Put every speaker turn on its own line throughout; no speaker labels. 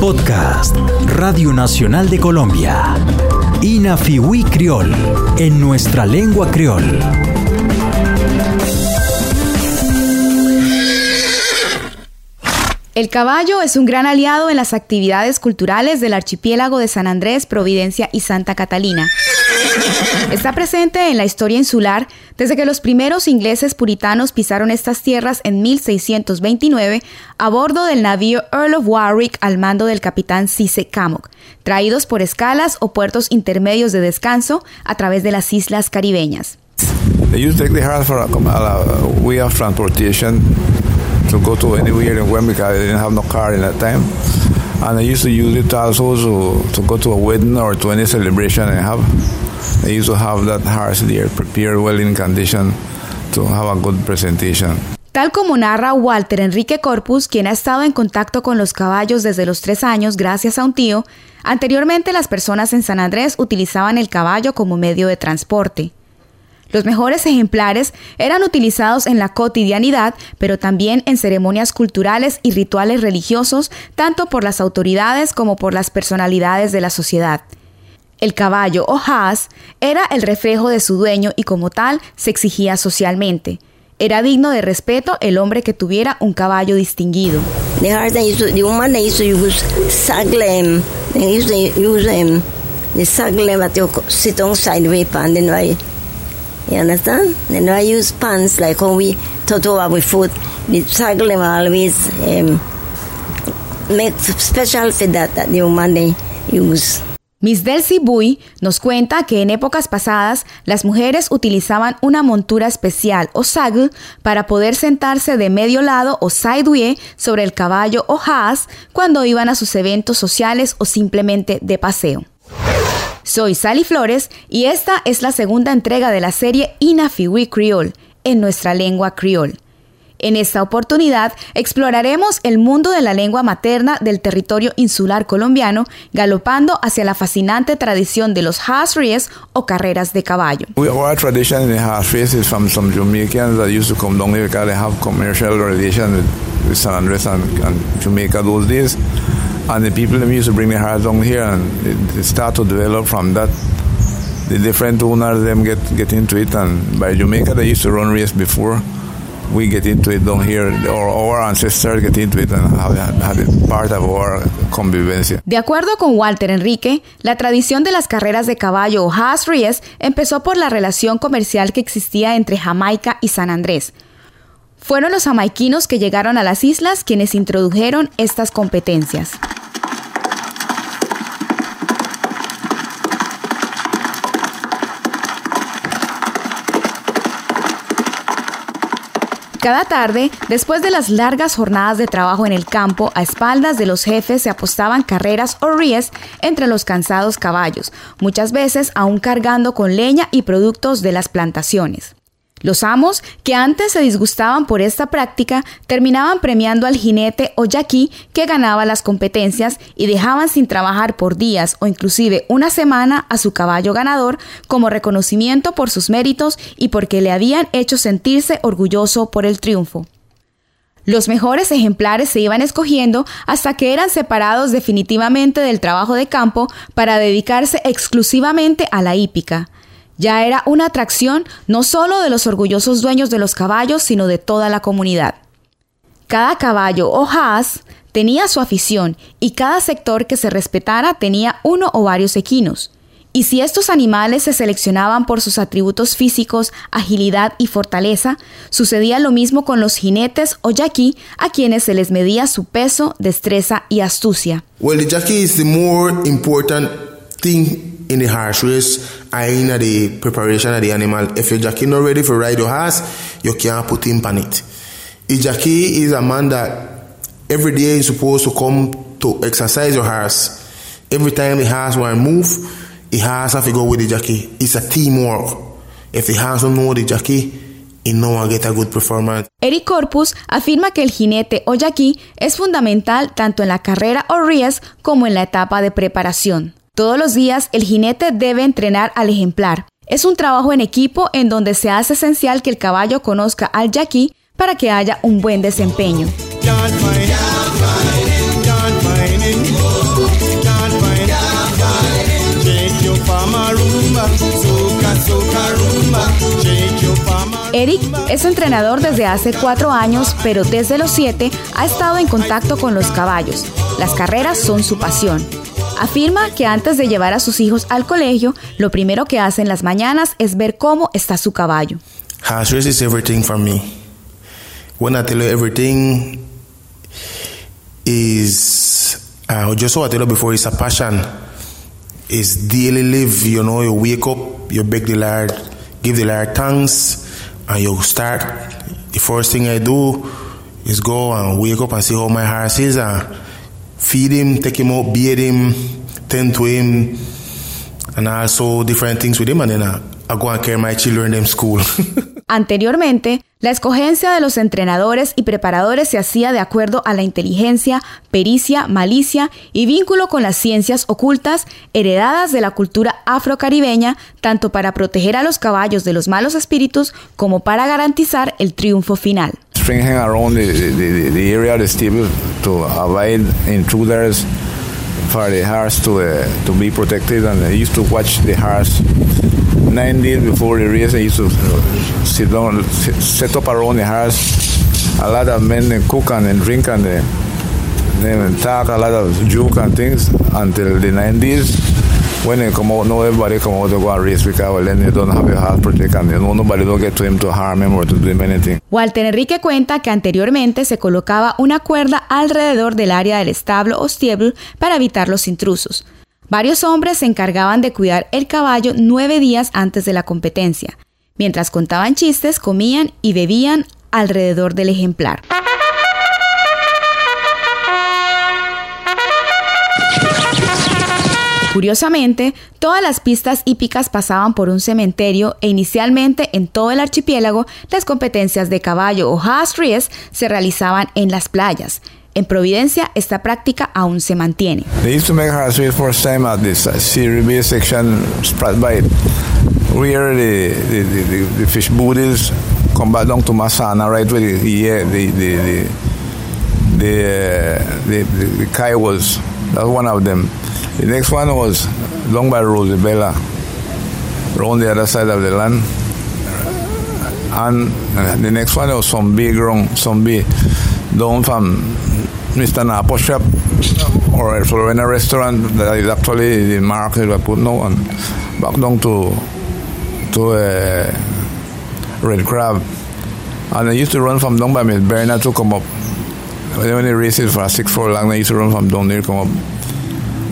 Podcast Radio Nacional de Colombia. Inafiwi Criol, en nuestra lengua criol.
El caballo es un gran aliado en las actividades culturales del archipiélago de San Andrés, Providencia y Santa Catalina. Está presente en la historia insular desde que los primeros ingleses puritanos pisaron estas tierras en 1629 a bordo del navío Earl of Warwick al mando del capitán Cisse Cammock, traídos por escalas o puertos intermedios de descanso a través de las islas caribeñas.
to go to anywhere in Wembley I didn't have no car in that time. And I used to use it also to, to go to a wedding or to any celebration I have. I used to have that horse there prepared well in condition to have a good presentation.
Tal como narra Walter Enrique Corpus, quien ha estado en contacto con los caballos desde los tres años gracias a un tío, anteriormente las personas en San Andrés utilizaban el caballo como medio de transporte. Los mejores ejemplares eran utilizados en la cotidianidad, pero también en ceremonias culturales y rituales religiosos, tanto por las autoridades como por las personalidades de la sociedad. El caballo o haas era el reflejo de su dueño y como tal se exigía socialmente. Era digno de respeto el hombre que tuviera un caballo distinguido.
You understand? Then I use pants like when we toto with food. The cycle always um, make special for that that the woman they use.
Miss Delcy Bui nos cuenta que en épocas pasadas las mujeres utilizaban una montura especial o saddle para poder sentarse de medio lado o sideway sobre el caballo o haas cuando iban a sus eventos sociales o simplemente de paseo. Soy Sally Flores y esta es la segunda entrega de la serie Inafiwi Creole, en nuestra lengua criol. En esta oportunidad exploraremos el mundo de la lengua materna del territorio insular colombiano, galopando hacia la fascinante tradición de los races o carreras de caballo.
Our tradition in the is from some Jamaicans that used to come down here because they have commercial relations with San Andres and, and Jamaica those days. And the people them used to bring their hearts down here and it, start to develop from that the different owners them get get into it and by Jamaica they used to run race before we get into it down here or our ancestors get into it and have, have it part of our convivencia.
De acuerdo con Walter Enrique, la tradición de las carreras de caballo o horse race empezó por la relación comercial que existía entre Jamaica y San Andrés. Fueron los jamaiquinos que llegaron a las islas quienes introdujeron estas competencias. Cada tarde, después de las largas jornadas de trabajo en el campo, a espaldas de los jefes se apostaban carreras o ríes entre los cansados caballos, muchas veces aún cargando con leña y productos de las plantaciones. Los amos, que antes se disgustaban por esta práctica, terminaban premiando al jinete o yaquí que ganaba las competencias y dejaban sin trabajar por días o inclusive una semana a su caballo ganador como reconocimiento por sus méritos y porque le habían hecho sentirse orgulloso por el triunfo. Los mejores ejemplares se iban escogiendo hasta que eran separados definitivamente del trabajo de campo para dedicarse exclusivamente a la hípica. Ya era una atracción no solo de los orgullosos dueños de los caballos, sino de toda la comunidad. Cada caballo o haas tenía su afición y cada sector que se respetara tenía uno o varios equinos. Y si estos animales se seleccionaban por sus atributos físicos, agilidad y fortaleza, sucedía lo mismo con los jinetes o yaqui, a quienes se les medía su peso, destreza y astucia.
Well, the is the more important thing in the horse race and in the preparation of the animal. If your jockey not ready for ride your horse, you can't put him on it. A jockey is a man that every day is supposed to come to exercise your horse. Every time the horse want move, the horse have to go with the jockey. It's a teamwork. If the horse don't know the jockey, y no get a good performance.
Eric Corpus afirma que el jinete o jockey es fundamental tanto en la carrera o ries como en la etapa de preparación. Todos los días el jinete debe entrenar al ejemplar. Es un trabajo en equipo en donde se hace esencial que el caballo conozca al yaquí para que haya un buen desempeño. Eric es entrenador desde hace cuatro años, pero desde los siete ha estado en contacto con los caballos. Las carreras son su pasión. Afirma que antes de llevar a sus hijos al colegio, lo primero que hace en las mañanas es ver cómo está su caballo.
Race is everything for me. When I tell you everything is uh, just what I tell you before, it's a passion. It's daily live, you know, you wake up, you beg the Lord, give the Lord thanks, and you start. The first thing I do is go and wake up and see how my horse is and also different things with him, and my children them school.
Anteriormente, la escogencia de los entrenadores y preparadores se hacía de acuerdo a la inteligencia, pericia, malicia y vínculo con las ciencias ocultas heredadas de la cultura afrocaribeña, tanto para proteger a los caballos de los malos espíritus como para garantizar el triunfo final.
String around the, the, the, area of the stable to avoid intruders for the horse to, uh, to be protected and I used to watch the horse nine days before the race, I used to sit down, set up around the house. A lot of men they cook and then drink and they, they talk a lot of joke and things until the 90s. When they come out, everybody come out to go and race they don't have a heart protect and you know, nobody don't get to him to harm him or to do him anything.
Walter Enrique cuenta que anteriormente se colocaba una cuerda alrededor del área del establo o stable para evitar los intrusos. Varios hombres se encargaban de cuidar el caballo nueve días antes de la competencia. Mientras contaban chistes, comían y bebían alrededor del ejemplar. Curiosamente, todas las pistas hípicas pasaban por un cementerio e inicialmente en todo el archipiélago las competencias de caballo o race se realizaban en las playas. En Providencia esta práctica aún se mantiene.
They used to make first time at this uh, Series section Bite, where the, the, the, the, fish booties come back down to Masana, right where the, the, the, the, the, uh, the, the, the Kai was. That's one of them. The next one was down by Rosabella, around the other side of the land. And uh, the next one was some big wrong, down from Mr. Napo shop or Florina restaurant that is actually the market I put now and back down to to uh, Red Crab. And I used to run from down by Miss Bernard to come up. When the races for six four long, I used to run from down there come up.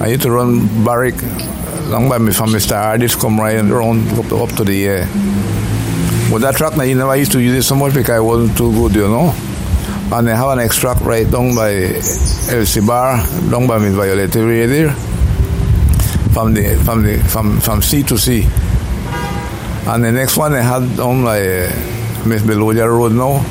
I used to run barrack long by me from Mr. Hardis come right and around up to, up to the air. With that track, I never used to use it so much because I wasn't too good, you know and I have an extract right down by El Cibar, down by Miss Violet Radier, from the from the from from sea to sea. And the next one I had down by uh, Miss Beluga Road now.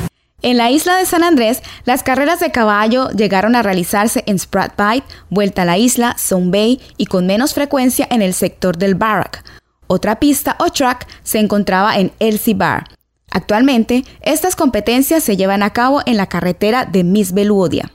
En la isla de San Andrés, las carreras de caballo llegaron a realizarse en Sprat Bight, Vuelta a la Isla, Zone Bay y con menos frecuencia en el sector del Barrack. Otra pista o track se encontraba en Elsie Bar. Actualmente, estas competencias se llevan a cabo en la carretera de Miss Beluodia.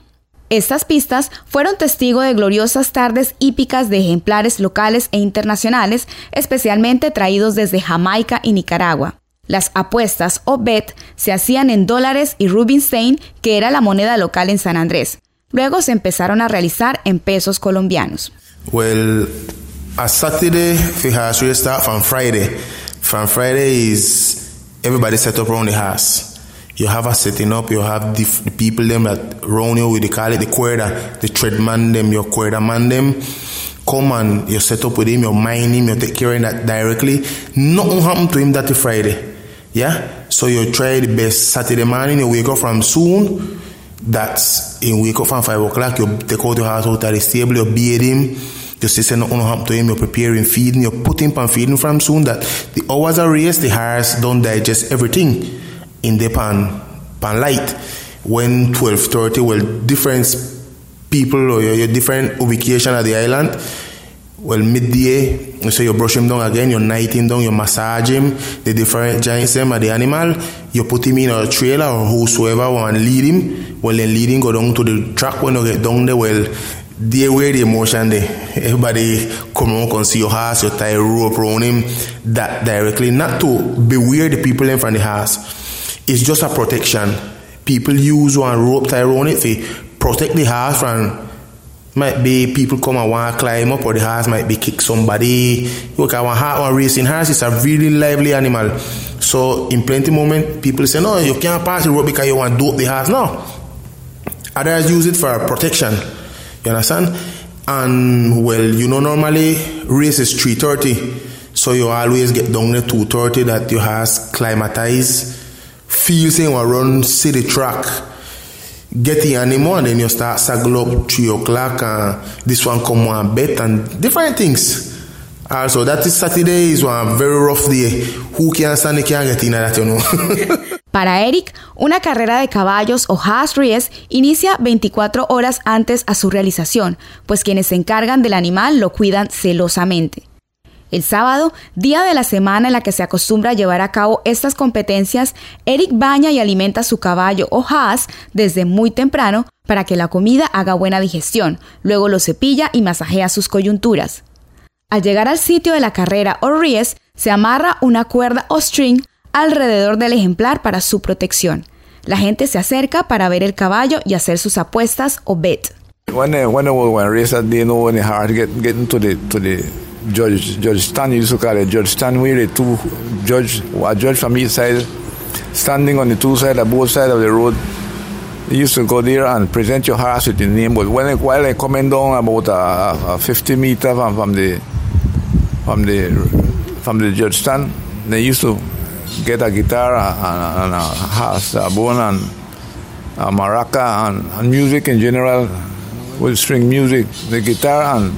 Estas pistas fueron testigo de gloriosas tardes hípicas de ejemplares locales e internacionales, especialmente traídos desde Jamaica y Nicaragua. Las apuestas o bet se hacían en dólares y Rubinstein, que era la moneda local en San Andrés. Luego se empezaron a realizar en pesos colombianos.
Well, a Saturday, start from Friday. From Friday is everybody set up around the house. You have a setting up, you have the, the people them that round you with, they call it the quarter, the tread man them, your quarter man them. Come and you set up with him, you mind him, you take care of that directly. Nothing happen to him that Friday. Yeah? So you try the best Saturday morning, you wake up from soon. That's you wake up from five o'clock, you take out your house out of the stable, you bathe him you see, say nothing happen to him. You're preparing feeding. You're putting pan feeding from soon that the hours are raised, the horse don't digest everything in the pan pan light. When twelve thirty, well, different people or your, your different ubication at the island. Well, midday, you say you brush him down again, you night him down, you massage him, the different giants them at the animal, you put him in a trailer or whosoever want lead him, well then lead him go down to the track when you get down there, well They where the emotion there. Everybody come on, can see your house, you tie a rope around him that directly. Not to beware the people in front of the house. It's just a protection. People use one rope tie around it to protect the house from might be people come and want to climb up or the horse might be kick somebody. Look, I want one racing horse is a really lively animal. So in plenty moment, people say, no, you can't pass the rope because you want to dope the horse. No. Others use it for protection. You understand? And well, you know, normally race is 330. So you always get down to 230 that you has climatize, feel saying or run city track get the animal and then you start saddle up three o'clock and this one come one bet and different things. Also, that is Saturday is one very rough day. Who can stand it can get in that, you know.
Para Eric, una carrera de caballos o horse race inicia 24 horas antes a su realización, pues quienes se encargan del animal lo cuidan celosamente. El sábado, día de la semana en la que se acostumbra a llevar a cabo estas competencias, Eric baña y alimenta su caballo o haas desde muy temprano para que la comida haga buena digestión, luego lo cepilla y masajea sus coyunturas. Al llegar al sitio de la carrera o ries, se amarra una cuerda o string alrededor del ejemplar para su protección. La gente se acerca para ver el caballo y hacer sus apuestas o bet.
Judge Judge Stan used to call Judge Stan the two judge a judge from each side standing on the two sides of both sides of the road. They used to go there and present your horse with the name. But when while they coming down about a, a, 50 meter from, from the from the from the judge stand, they used to get a guitar and, and a horse, a bone and a maraca and, and music in general with string music, the guitar and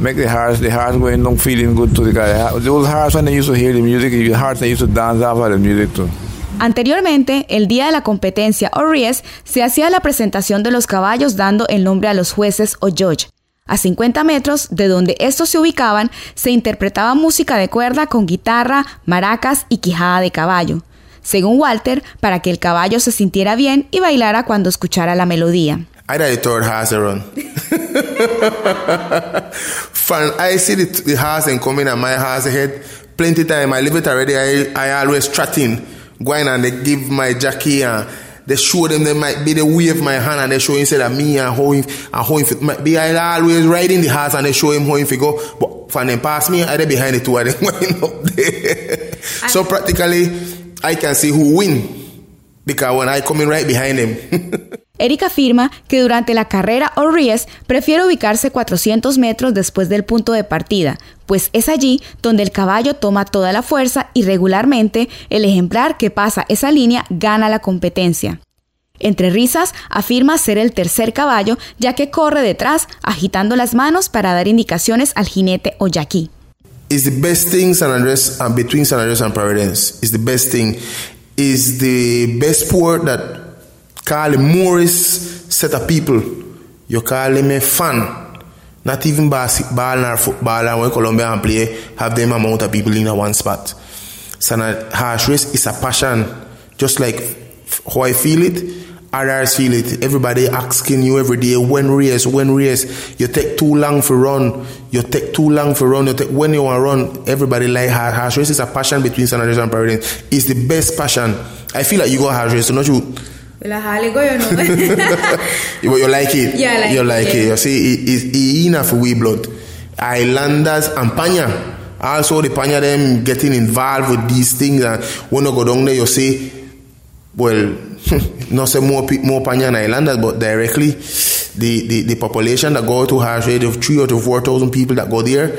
make the hearts the hearts feeling good to the guy. The old hearts when they used to hear the music, the hearts they used to dance after the music too.
Anteriormente, el día de la competencia o ries, se hacía la presentación de los caballos dando el nombre a los jueces o judge. A 50 metros de donde estos se ubicaban, se interpretaba música de cuerda con guitarra, maracas y quijada de caballo. Según Walter, para que el caballo se sintiera bien y bailara cuando escuchara la melodía.
I the third horse around. Fun, I see the, the horse and coming at my horse ahead. Plenty time, I leave it already. I, I always trotting, going and they give my jockey and they show them they might be the wave of my hand and they show him say that me and how him and how him might be I always riding the horse and they show him how him go. But for them pass me, I they behind the two of them going up there. so practically I can see who win because when I coming right behind him.
Eric afirma que durante la carrera o ries prefiere ubicarse 400 metros después del punto de partida, pues es allí donde el caballo toma toda la fuerza y regularmente el ejemplar que pasa esa línea gana la competencia. Entre risas, afirma ser el tercer caballo, ya que corre detrás, agitando las manos para dar indicaciones al jinete o yaquí.
San between San Providence. Call Morris set of people. You call them a fan. Not even basketball or football and when Colombia play have them amount of people in a one spot. So horse race is a passion. Just like how I feel it, others feel it. Everybody asking you every day when race, when race. You take too long for run. You take too long for run. You take when you want run. Everybody like horse race is a passion between San Andreas and Providence. It's the best passion. I feel like you go horse race, so not you
La jale go, you know.
you, you like it?
Yeah, like
you like
it.
it. You see, it, it, enough we blood. Islanders and Panya. Also, the Panya them getting involved with these things. And when you go down there, you see, well, not say more more Panya and Islanders, but directly the, the, the population that go to Harsh, rate of three or to four thousand people that go there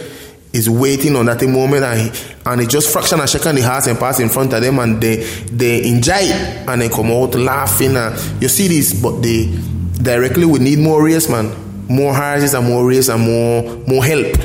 is waiting on that moment and, and it just fraction a second the heart and pass in front of them and they they enjoy it and they come out laughing and you see this but they directly we need more race man more horses and more race and more more help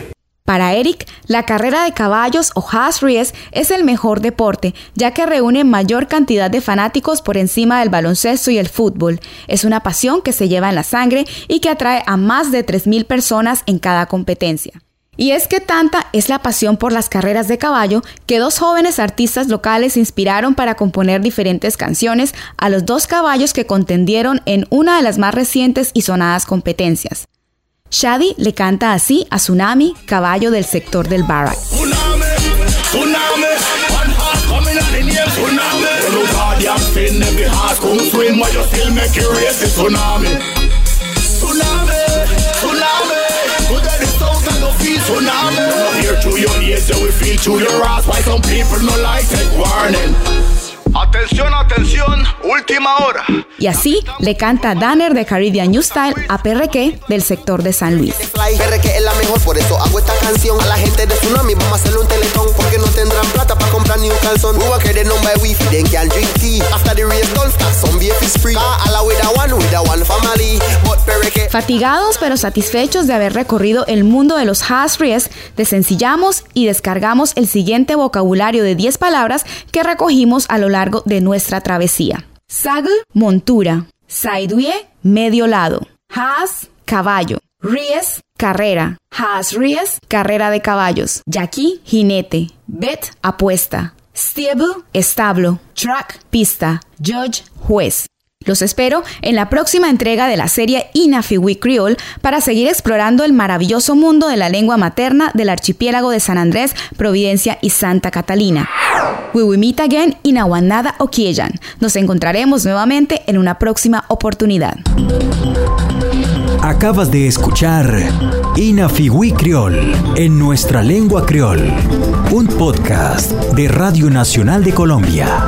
Para Eric, la carrera de caballos o horse race es el mejor deporte, ya que reúne mayor cantidad de fanáticos por encima del baloncesto y el fútbol. Es una pasión que se lleva en la sangre y que atrae a más de 3.000 personas en cada competencia. Y es que tanta es la pasión por las carreras de caballo que dos jóvenes artistas locales inspiraron para componer diferentes canciones a los dos caballos que contendieron en una de las más recientes y sonadas competencias. Shadi le canta así a Tsunami, caballo del sector del Barak.
Atención, atención, última hora.
Y así le canta Danner de Caribbean New Style a PRQ del sector de San Luis.
Es la mejor, por eso hago esta canción. A la gente de Tsunami vamos a hacerle un teletón porque no tendrán plata para comprar ni un calzón. Wifi, then can drink tea. After the race don't start, some beer is free. La with a one, with a one family.
Fatigados pero satisfechos de haber recorrido el mundo de los Haas Ries, desencillamos y descargamos el siguiente vocabulario de 10 palabras que recogimos a lo largo de nuestra travesía. Sagle, montura. Saidue, medio lado. Has, caballo. Ries, carrera. Has Ries, carrera de caballos. Jackie, jinete. Bet, apuesta. Stable, establo. Track, pista. Judge, juez. Los espero en la próxima entrega de la serie Inafiwi Creole para seguir explorando el maravilloso mundo de la lengua materna del archipiélago de San Andrés, Providencia y Santa Catalina. We will meet again in Awanada Okieyan. Nos encontraremos nuevamente en una próxima oportunidad.
Acabas de escuchar Inafiwi Creole en nuestra lengua creol, un podcast de Radio Nacional de Colombia.